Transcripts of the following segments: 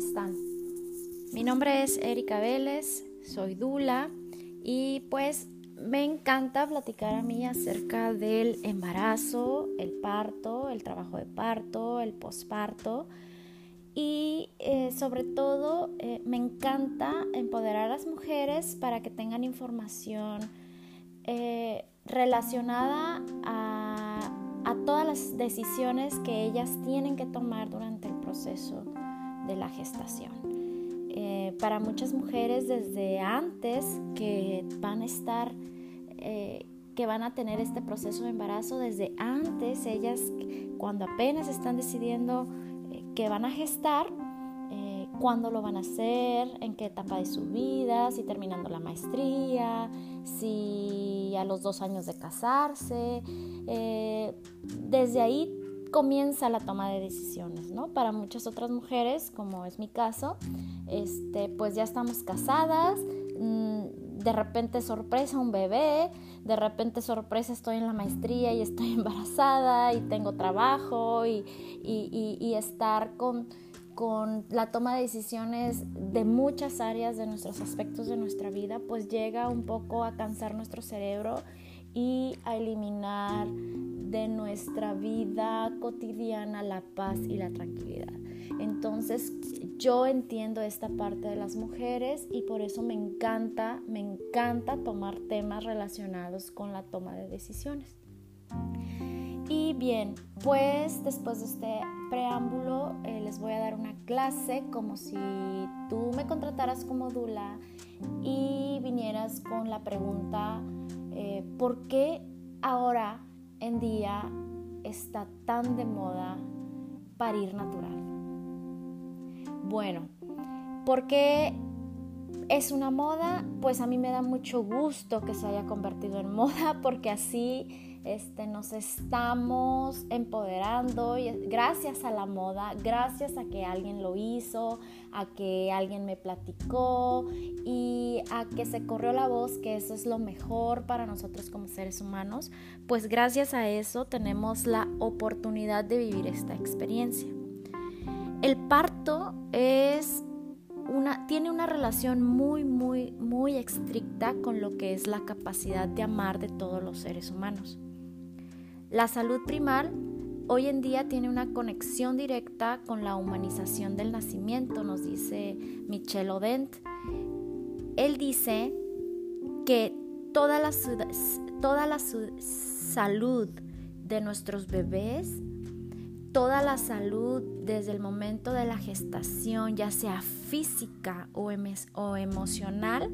están? Mi nombre es Erika Vélez, soy Dula y pues me encanta platicar a mí acerca del embarazo, el parto, el trabajo de parto, el posparto y eh, sobre todo eh, me encanta empoderar a las mujeres para que tengan información eh, relacionada a, a todas las decisiones que ellas tienen que tomar durante el proceso de la gestación. Eh, para muchas mujeres desde antes que van a estar, eh, que van a tener este proceso de embarazo, desde antes ellas cuando apenas están decidiendo eh, que van a gestar, cuándo lo van a hacer, en qué etapa de su vida, si terminando la maestría, si a los dos años de casarse. desde ahí comienza la toma de decisiones, ¿no? Para muchas otras mujeres, como es mi caso, este, pues ya estamos casadas, mm, de repente sorpresa un bebé, de repente sorpresa estoy en la maestría y estoy embarazada y tengo trabajo y, y estar con, con la toma de decisiones de muchas áreas de nuestros aspectos de nuestra vida, pues llega un poco a cansar nuestro cerebro y a eliminar de nuestra vida cotidiana la paz y la tranquilidad. Entonces yo entiendo esta parte de las mujeres y por eso me encanta, me encanta tomar temas relacionados con la toma de decisiones. Y bien, pues después de este preámbulo eh, les voy a dar una clase como si tú me contrataras como Dula y vinieras con la pregunta, eh, ¿por qué ahora en día está tan de moda parir natural? Bueno, ¿por qué es una moda? Pues a mí me da mucho gusto que se haya convertido en moda porque así este, nos estamos empoderando y gracias a la moda, gracias a que alguien lo hizo, a que alguien me platicó y a que se corrió la voz que eso es lo mejor para nosotros como seres humanos, pues gracias a eso tenemos la oportunidad de vivir esta experiencia. El parto es una, tiene una relación muy, muy, muy estricta con lo que es la capacidad de amar de todos los seres humanos. La salud primal hoy en día tiene una conexión directa con la humanización del nacimiento, nos dice Michel Odent. Él dice que toda la, toda la salud de nuestros bebés, toda la salud desde el momento de la gestación, ya sea física o, emocional,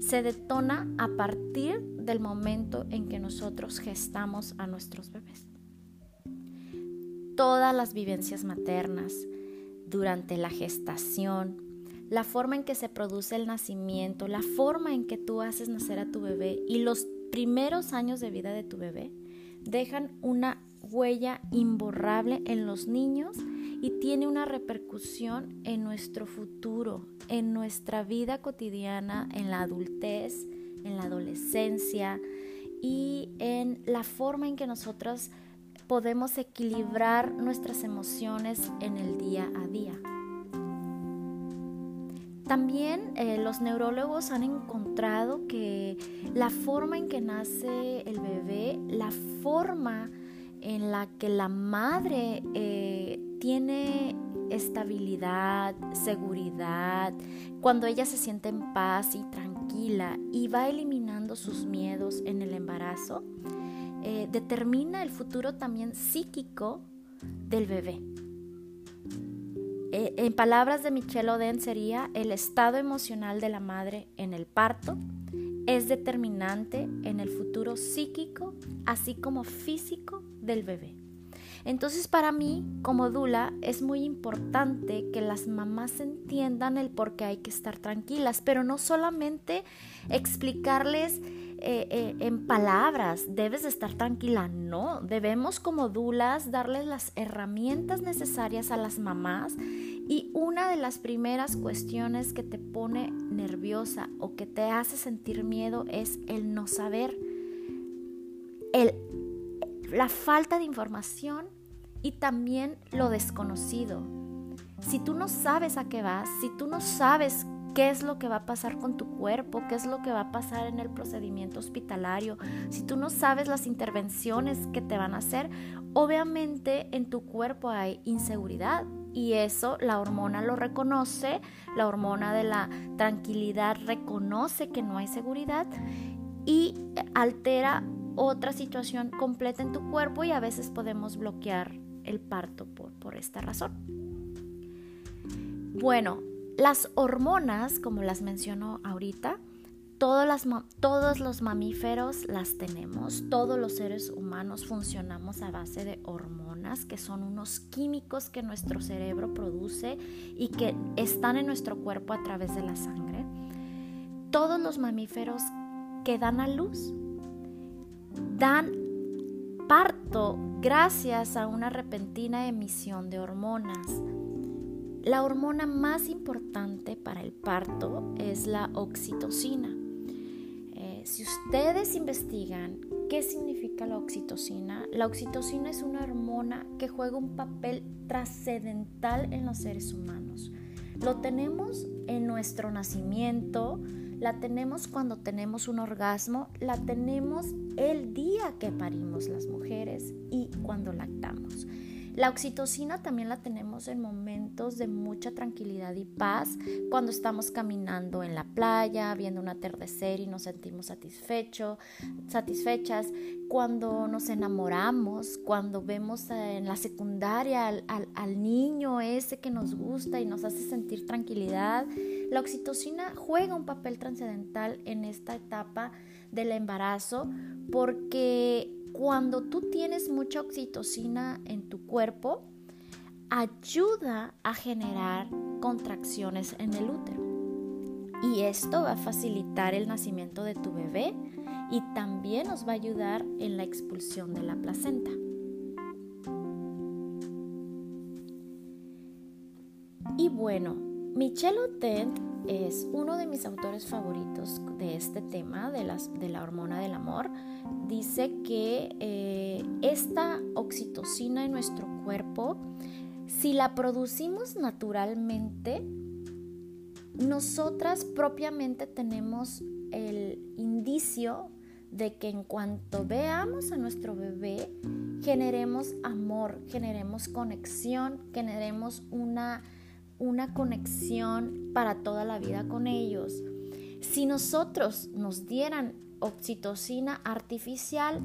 se detona a partir del momento en que nosotros gestamos a nuestros bebés. Todas las vivencias maternas durante la gestación, la forma en que se produce el nacimiento, la forma en que tú haces nacer a tu bebé y los primeros años de vida de tu bebé dejan una huella imborrable en los niños y tiene una repercusión en nuestro futuro, en nuestra vida cotidiana, en la adultez, en la adolescencia y en la forma en que nosotros podemos equilibrar nuestras emociones en el día a día. También eh, los neurólogos han encontrado que la forma en que nace el bebé, la forma en la que la madre eh, tiene estabilidad, seguridad, cuando ella se siente en paz y tranquila y va eliminando sus miedos en el embarazo, eh, determina el futuro también psíquico del bebé. Eh, en palabras de Michelle Oden sería el estado emocional de la madre en el parto es determinante en el futuro psíquico así como físico del bebé. Entonces para mí, como Dula, es muy importante que las mamás entiendan el por qué hay que estar tranquilas, pero no solamente explicarles eh, eh, en palabras, debes de estar tranquila, no, debemos como Dulas darles las herramientas necesarias a las mamás y una de las primeras cuestiones que te pone nerviosa o que te hace sentir miedo es el no saber, el la falta de información y también lo desconocido. Si tú no sabes a qué vas, si tú no sabes qué es lo que va a pasar con tu cuerpo, qué es lo que va a pasar en el procedimiento hospitalario, si tú no sabes las intervenciones que te van a hacer, obviamente en tu cuerpo hay inseguridad y eso la hormona lo reconoce, la hormona de la tranquilidad reconoce que no hay seguridad y altera otra situación completa en tu cuerpo y a veces podemos bloquear el parto por, por esta razón. Bueno, las hormonas, como las menciono ahorita, todos los mamíferos las tenemos, todos los seres humanos funcionamos a base de hormonas, que son unos químicos que nuestro cerebro produce y que están en nuestro cuerpo a través de la sangre. Todos los mamíferos que dan a luz dan parto gracias a una repentina emisión de hormonas. La hormona más importante para el parto es la oxitocina. Eh, si ustedes investigan qué significa la oxitocina, la oxitocina es una hormona que juega un papel trascendental en los seres humanos. Lo tenemos en nuestro nacimiento, la tenemos cuando tenemos un orgasmo, la tenemos el día que parimos las mujeres y cuando lactamos. La oxitocina también la tenemos en momentos de mucha tranquilidad y paz, cuando estamos caminando en la playa, viendo un atardecer y nos sentimos satisfecho, satisfechas, cuando nos enamoramos, cuando vemos en la secundaria al, al niño ese que nos gusta y nos hace sentir tranquilidad. La oxitocina juega un papel trascendental en esta etapa del embarazo porque cuando tú tienes mucha oxitocina en tu cuerpo, ayuda a generar contracciones en el útero. Y esto va a facilitar el nacimiento de tu bebé y también nos va a ayudar en la expulsión de la placenta. Y bueno, Michelle Otent es uno de mis autores favoritos de este tema de, las, de la hormona del amor. Dice que eh, esta oxitocina en nuestro cuerpo, si la producimos naturalmente, nosotras propiamente tenemos el indicio de que en cuanto veamos a nuestro bebé, generemos amor, generemos conexión, generemos una, una conexión para toda la vida con ellos. Si nosotros nos dieran oxitocina artificial,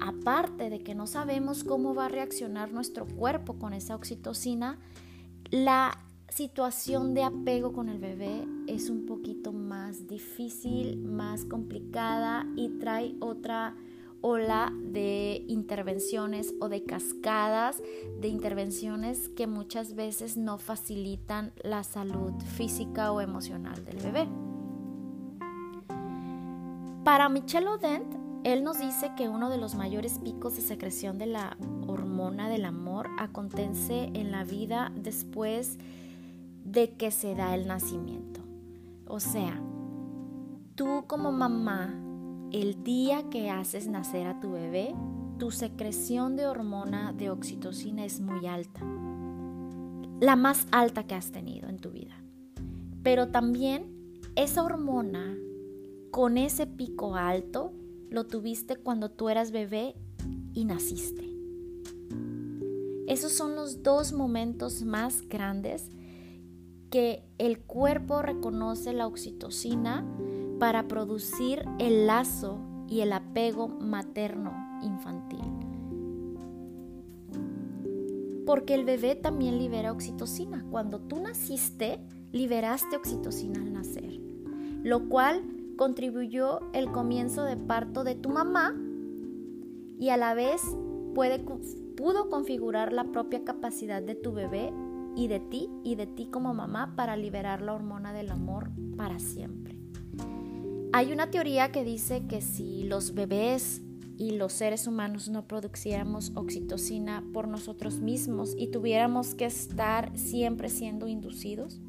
aparte de que no sabemos cómo va a reaccionar nuestro cuerpo con esa oxitocina, la situación de apego con el bebé es un poquito más difícil, más complicada y trae otra ola de intervenciones o de cascadas de intervenciones que muchas veces no facilitan la salud física o emocional del bebé. Para Michel Odent, él nos dice que uno de los mayores picos de secreción de la hormona del amor acontece en la vida después de que se da el nacimiento. O sea, tú como mamá, el día que haces nacer a tu bebé, tu secreción de hormona de oxitocina es muy alta. La más alta que has tenido en tu vida. Pero también esa hormona con ese pico alto lo tuviste cuando tú eras bebé y naciste. Esos son los dos momentos más grandes que el cuerpo reconoce la oxitocina para producir el lazo y el apego materno infantil. Porque el bebé también libera oxitocina. Cuando tú naciste, liberaste oxitocina al nacer, lo cual contribuyó el comienzo de parto de tu mamá y a la vez pudo configurar la propia capacidad de tu bebé y de ti y de ti como mamá para liberar la hormona del amor para siempre. Hay una teoría que dice que si los bebés y los seres humanos no produciéramos oxitocina por nosotros mismos y tuviéramos que estar siempre siendo inducidos,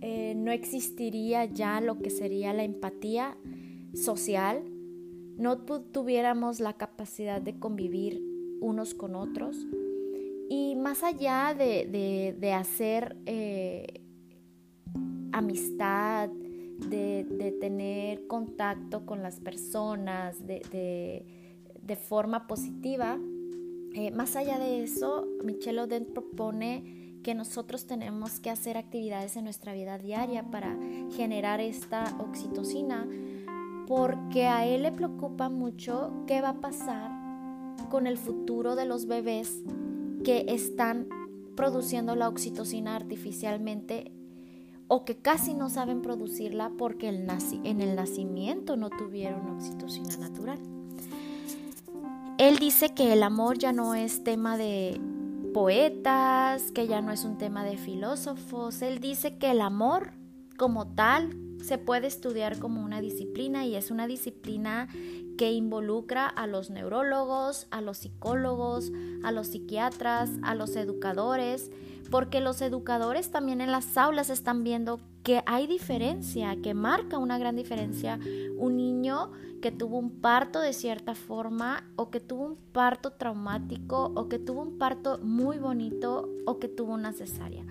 eh, no existiría ya lo que sería la empatía social, no tuviéramos la capacidad de convivir unos con otros. Y más allá de, hacer eh, amistad, de, tener contacto con las personas de, forma positiva, eh, más allá de eso, Michelle Oden propone que nosotros tenemos que hacer actividades en nuestra vida diaria para generar esta oxitocina, porque a él le preocupa mucho qué va a pasar con el futuro de los bebés que están produciendo la oxitocina artificialmente o que casi no saben producirla porque en el nacimiento no tuvieron oxitocina natural. Él dice que el amor ya no es tema de poetas, que ya no es un tema de filósofos. Él dice que el amor como tal se puede estudiar como una disciplina y es una disciplina que involucra a los neurólogos, a los psicólogos, a los psiquiatras, a los educadores, porque los educadores también en las aulas están viendo que hay diferencia, que marca una gran diferencia un niño que tuvo un parto de cierta forma o que tuvo un parto traumático o que tuvo un parto muy bonito o que tuvo una cesárea.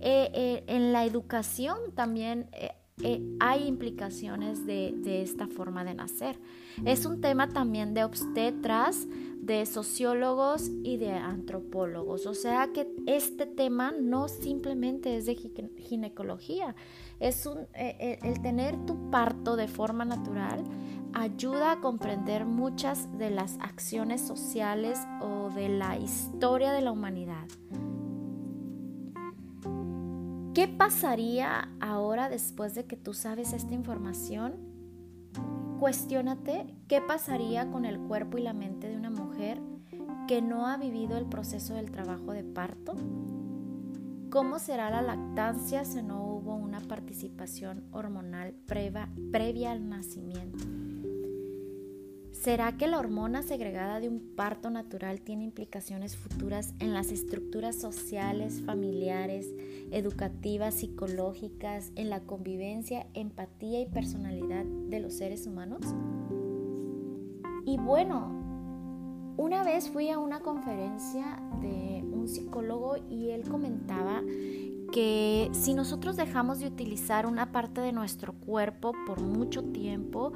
Eh, eh, en la educación también eh, eh, hay implicaciones de, esta forma de nacer. Es un tema también de obstetras, de sociólogos y de antropólogos. O sea que este tema no simplemente es de ginecología, es eh, eh, el tener tu parto de forma natural ayuda a comprender muchas de las acciones sociales o de la historia de la humanidad. ¿Qué pasaría ahora después de que tú sabes esta información? Cuestiónate qué pasaría con el cuerpo y la mente de una mujer que no ha vivido el proceso del trabajo de parto. ¿Cómo será la lactancia si no hubo una participación hormonal previa, previa al nacimiento? ¿Será que la hormona segregada de un parto natural tiene implicaciones futuras en las estructuras sociales, familiares, educativas, psicológicas, en la convivencia, empatía y personalidad de los seres humanos? Y bueno, una vez fui a una conferencia de un psicólogo y él comentaba que si nosotros dejamos de utilizar una parte de nuestro cuerpo por mucho tiempo,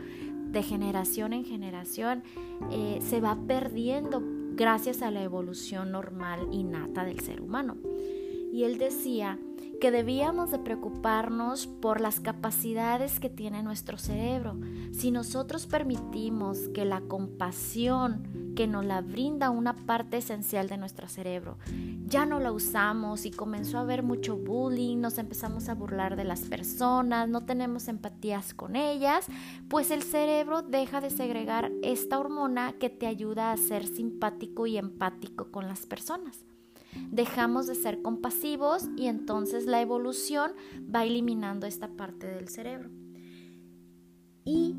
de generación en generación, eh, se va perdiendo gracias a la evolución normal innata del ser humano. Y él decía que debíamos de preocuparnos por las capacidades que tiene nuestro cerebro. Si nosotros permitimos que la compasión que nos la brinda una parte esencial de nuestro cerebro, ya no la usamos y comenzó a haber mucho bullying, nos empezamos a burlar de las personas, no tenemos empatías con ellas, pues el cerebro deja de segregar esta hormona que te ayuda a ser simpático y empático con las personas dejamos de ser compasivos y entonces la evolución va eliminando esta parte del cerebro. Y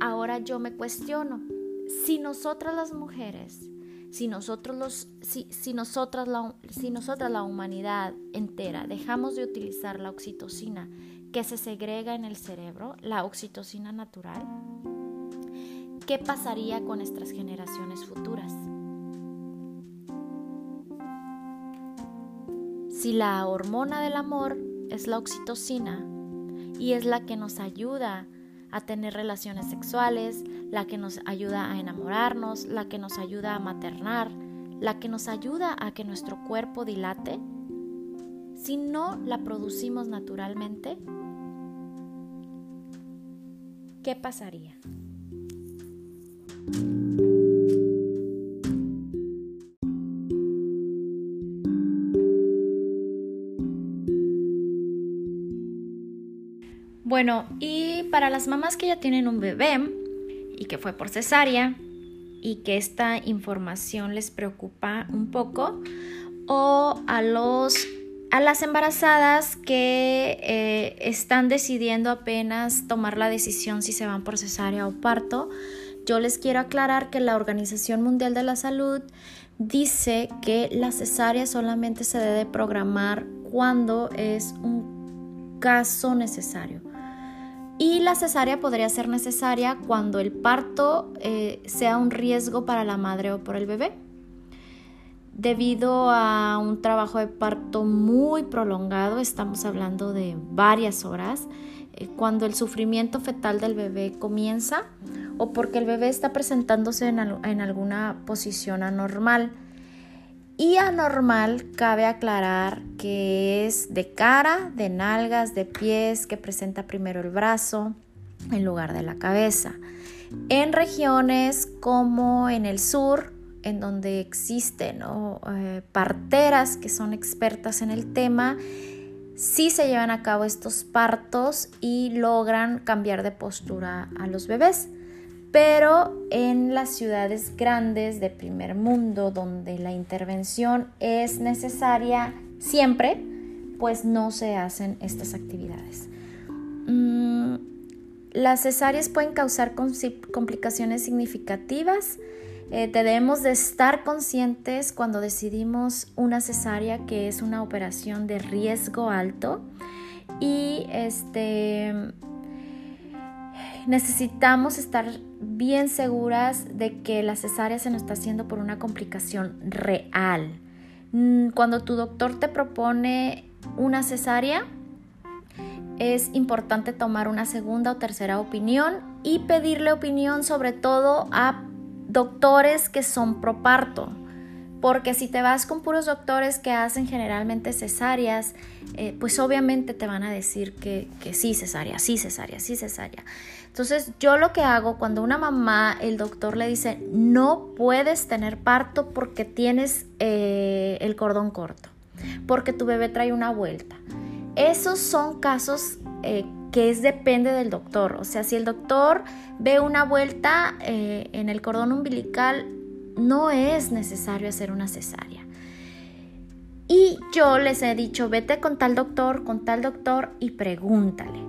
ahora yo me cuestiono, si nosotras las mujeres, si nosotros los, si, si, nosotras la, si nosotras la humanidad entera dejamos de utilizar la oxitocina que se segrega en el cerebro, la oxitocina natural, ¿qué pasaría con nuestras generaciones futuras? Si la hormona del amor es la oxitocina y es la que nos ayuda a tener relaciones sexuales, la que nos ayuda a enamorarnos, la que nos ayuda a maternar, la que nos ayuda a que nuestro cuerpo dilate, si no la producimos naturalmente, ¿qué pasaría? Bueno, y para las mamás que ya tienen un bebé y que fue por cesárea y que esta información les preocupa un poco, o a los a las embarazadas que eh, están decidiendo apenas tomar la decisión si se van por cesárea o parto, yo les quiero aclarar que la Organización Mundial de la Salud dice que la cesárea solamente se debe programar cuando es un caso necesario. Y la cesárea podría ser necesaria cuando el parto eh, sea un riesgo para la madre o por el bebé. debido a un trabajo de parto muy prolongado, estamos hablando de varias horas, eh, cuando el sufrimiento fetal del bebé comienza o porque el bebé está presentándose en, en alguna posición anormal. Y anormal cabe aclarar que es de cara, de nalgas, de pies, que presenta primero el brazo en lugar de la cabeza. En regiones como en el sur, en donde existen eh, parteras que son expertas en el tema, sí se llevan a cabo estos partos y logran cambiar de postura a los bebés. Pero en las ciudades grandes de primer mundo, donde la intervención es necesaria siempre, pues no se hacen estas actividades. Mm, las cesáreas pueden causar complicaciones significativas. Eh, debemos de estar conscientes cuando decidimos una cesárea que es una operación de riesgo alto y este necesitamos estar bien seguras de que la cesárea se nos está haciendo por una complicación real. Mm, cuando tu doctor te propone una cesárea, es importante tomar una segunda o tercera opinión y pedirle opinión sobre todo a doctores que son pro parto. Porque si te vas con puros doctores que hacen generalmente cesáreas, eh, pues obviamente te van a decir que, sí cesárea, sí cesárea, sí cesárea. Entonces yo lo que hago cuando una mamá, el doctor le dice, no puedes tener parto porque tienes eh, el cordón corto, porque tu bebé trae una vuelta. Esos son casos eh, que es depende del doctor. O sea, si el doctor ve una vuelta en el cordón umbilical, no es necesario hacer una cesárea. Y yo les he dicho, vete con tal doctor, con tal doctor y pregúntale.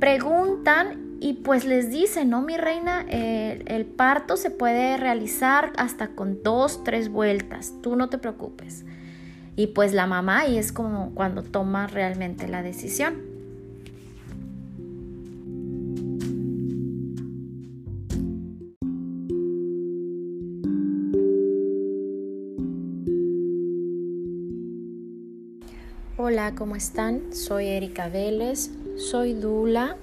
Preguntan y pues les dicen, no, mi reina, el parto se puede realizar hasta con dos, tres vueltas, tú no te preocupes. Y pues la mamá y es como cuando toma realmente la decisión. Hola, ¿cómo están? Soy Erika Vélez, soy Dula,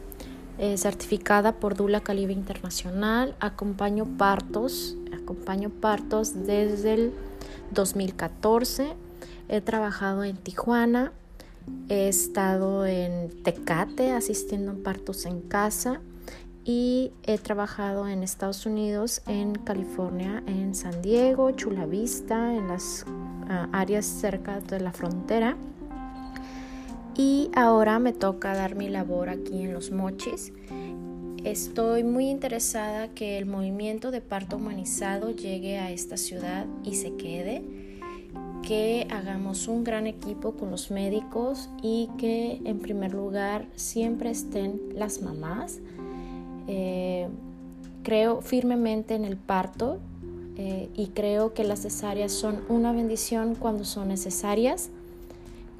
eh, certificada por Dula Calibre Internacional. Acompaño partos, acompaño partos desde el 2014 He trabajado en Tijuana, he estado en Tecate asistiendo a partos en casa y he trabajado en Estados Unidos, en California, en San Diego, Chula Vista, en las ah, áreas cerca de la frontera. Y ahora me toca dar mi labor aquí en Los Mochis. Estoy muy interesada que el movimiento de parto humanizado llegue a esta ciudad y se quede que hagamos un gran equipo con los médicos y que en primer lugar siempre estén las mamás. Eh, creo firmemente en el parto eh, y creo que las cesáreas son una bendición cuando son necesarias,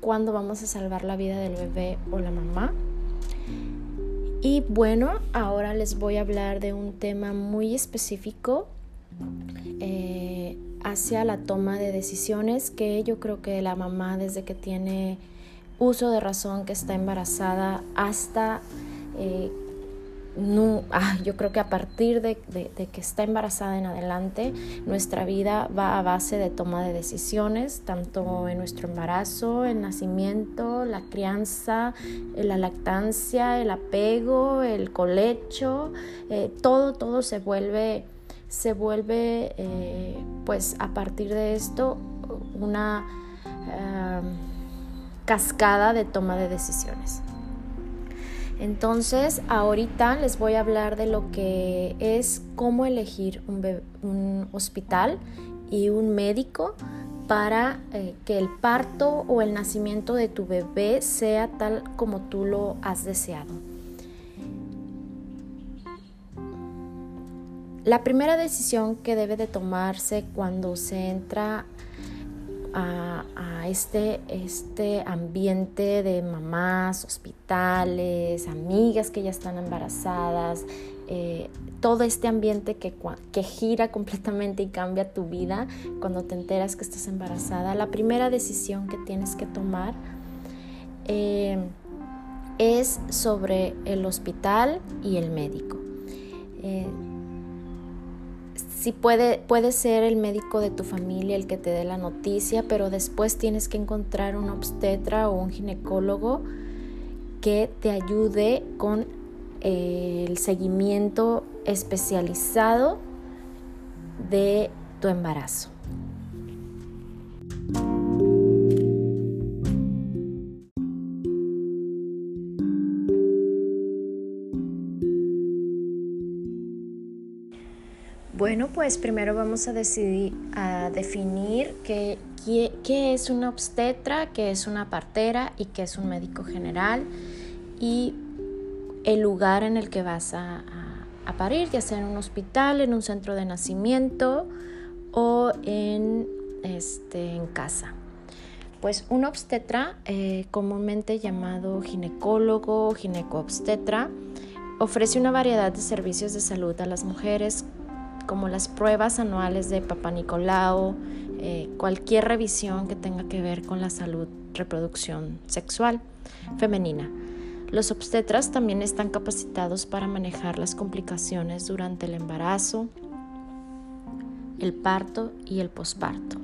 cuando vamos a salvar la vida del bebé o la mamá. Y bueno, ahora les voy a hablar de un tema muy específico. Eh, hacia la toma de decisiones que yo creo que la mamá desde que tiene uso de razón, que está embarazada, hasta... Eh, no, ah, yo creo que a partir de, que está embarazada en adelante, nuestra vida va a base de toma de decisiones, tanto en nuestro embarazo, el nacimiento, la crianza, la lactancia, el apego, el colecho, eh, todo, todo se vuelve se vuelve eh, pues a partir de esto una cascada de toma de decisiones. Entonces, ahorita les voy a hablar de lo que es cómo elegir un, hospital y un médico para eh, que el parto o el nacimiento de tu bebé sea tal como tú lo has deseado. La primera decisión que debe de tomarse cuando se entra a, este, este ambiente de mamás, hospitales, amigas que ya están embarazadas, eh, todo este ambiente que, que, gira completamente y cambia tu vida cuando te enteras que estás embarazada, la primera decisión que tienes que tomar eh, es sobre el hospital y el médico. Eh, si puede, puede ser el médico de tu familia el que te dé la noticia, pero después tienes que encontrar un obstetra o un ginecólogo que te ayude con eh, el seguimiento especializado de tu embarazo. Pues primero vamos a, decidir, a definir qué, es una obstetra, qué es una partera y qué es un médico general y el lugar en el que vas a, parir, ya sea en un hospital, en un centro de nacimiento o en, este, en casa. Pues un obstetra, eh, comúnmente llamado ginecólogo o ginecoobstetra, ofrece una variedad de servicios de salud a las mujeres como las pruebas anuales de Papa Nicolau, eh, cualquier revisión que tenga que ver con la salud, reproducción sexual femenina. Los obstetras también están capacitados para manejar las complicaciones durante el embarazo, el parto y el posparto.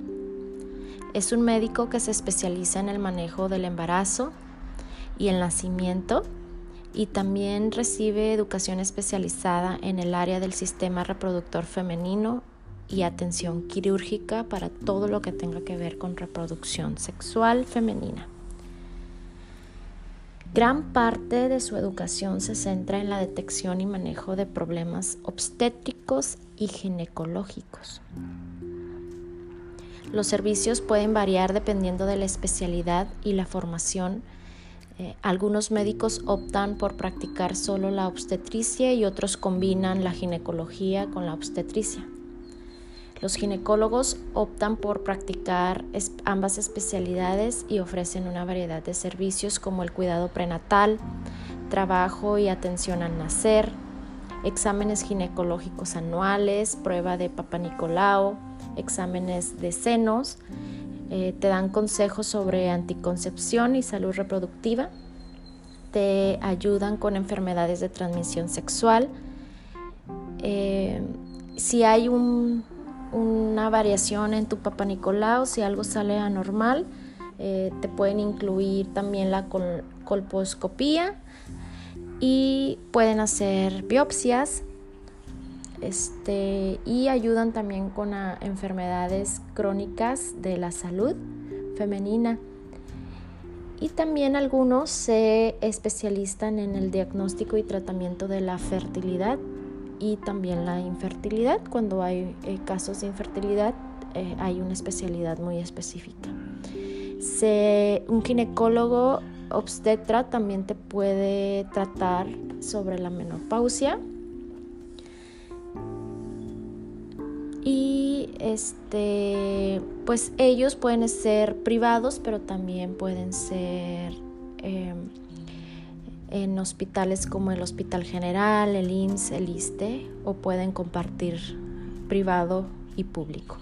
Es un médico que se especializa en el manejo del embarazo y el nacimiento y también recibe educación especializada en el área del sistema reproductor femenino y atención quirúrgica para todo lo que tenga que ver con reproducción sexual femenina. Gran parte de su educación se centra en la detección y manejo de problemas obstétricos y ginecológicos. Los servicios pueden variar dependiendo de la especialidad y la formación eh, algunos médicos optan por practicar solo la obstetricia y otros combinan la ginecología con la obstetricia. Los ginecólogos optan por practicar ambas especialidades y ofrecen una variedad de servicios como el cuidado prenatal, trabajo y atención al nacer, exámenes ginecológicos anuales, prueba de Papa exámenes de senos, eh, te dan consejos sobre anticoncepción y salud reproductiva, te ayudan con enfermedades de transmisión sexual. Eh, si hay una variación en tu Papa Nicolau, si algo sale anormal, eh, te pueden incluir también la colposcopía y pueden hacer biopsias este, y ayudan también con enfermedades crónicas de la salud femenina. Y también algunos se especializan en el diagnóstico y tratamiento de la fertilidad y también la infertilidad. Cuando hay eh, casos de infertilidad eh, hay una especialidad muy específica. un ginecólogo obstetra también te puede tratar sobre la menopausia y este pues ellos pueden ser privados pero también pueden ser em, en hospitales como el Hospital General, el IMSS, el ISTE o pueden compartir privado y público.